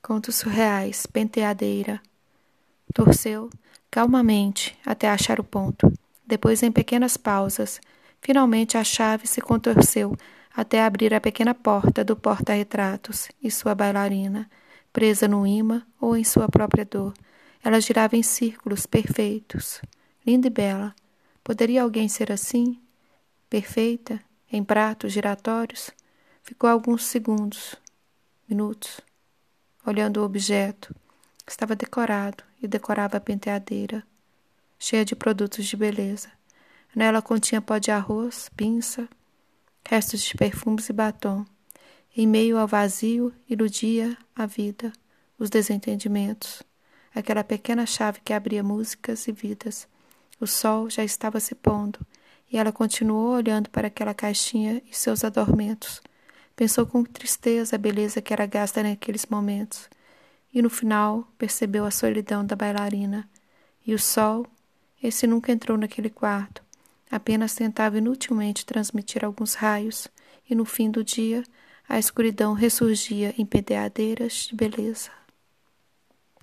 Contos surreais, penteadeira. Torceu calmamente até achar o ponto. Depois, em pequenas pausas, finalmente a chave se contorceu até abrir a pequena porta do porta-retratos e sua bailarina, presa no imã ou em sua própria dor. Ela girava em círculos perfeitos, linda e bela. Poderia alguém ser assim? Perfeita, em pratos giratórios? Ficou alguns segundos, minutos olhando o objeto. Estava decorado e decorava a penteadeira, cheia de produtos de beleza. Nela continha pó de arroz, pinça, restos de perfumes e batom. Em meio ao vazio, iludia a vida, os desentendimentos, aquela pequena chave que abria músicas e vidas. O sol já estava se pondo e ela continuou olhando para aquela caixinha e seus adormentos. Pensou com tristeza a beleza que era gasta naqueles momentos. E no final percebeu a solidão da bailarina. E o sol, esse nunca entrou naquele quarto. Apenas tentava inutilmente transmitir alguns raios, e no fim do dia a escuridão ressurgia em penteadeiras de beleza.